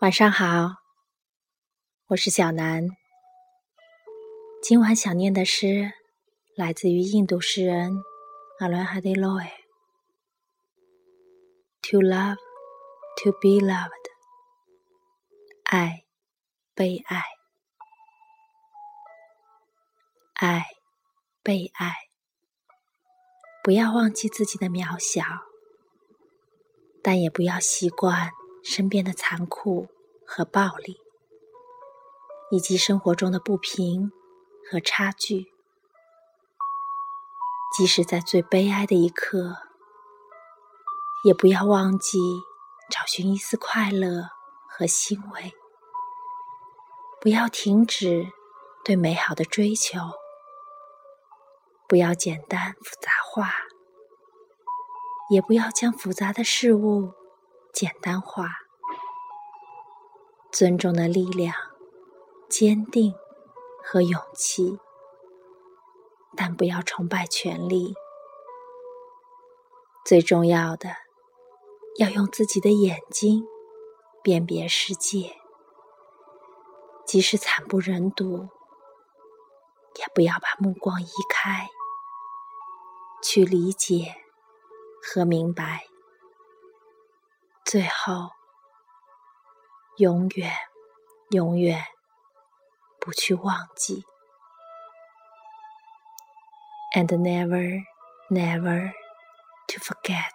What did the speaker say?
晚上好，我是小南。今晚想念的诗来自于印度诗人阿伦哈迪洛埃。To love, to be loved，爱，被爱，爱，被爱。不要忘记自己的渺小，但也不要习惯。身边的残酷和暴力，以及生活中的不平和差距，即使在最悲哀的一刻，也不要忘记找寻一丝快乐和欣慰。不要停止对美好的追求，不要简单复杂化，也不要将复杂的事物。简单化，尊重的力量，坚定和勇气，但不要崇拜权力。最重要的，要用自己的眼睛辨别世界，即使惨不忍睹，也不要把目光移开，去理解和明白。最后，永远、永远不去忘记，and never, never to forget。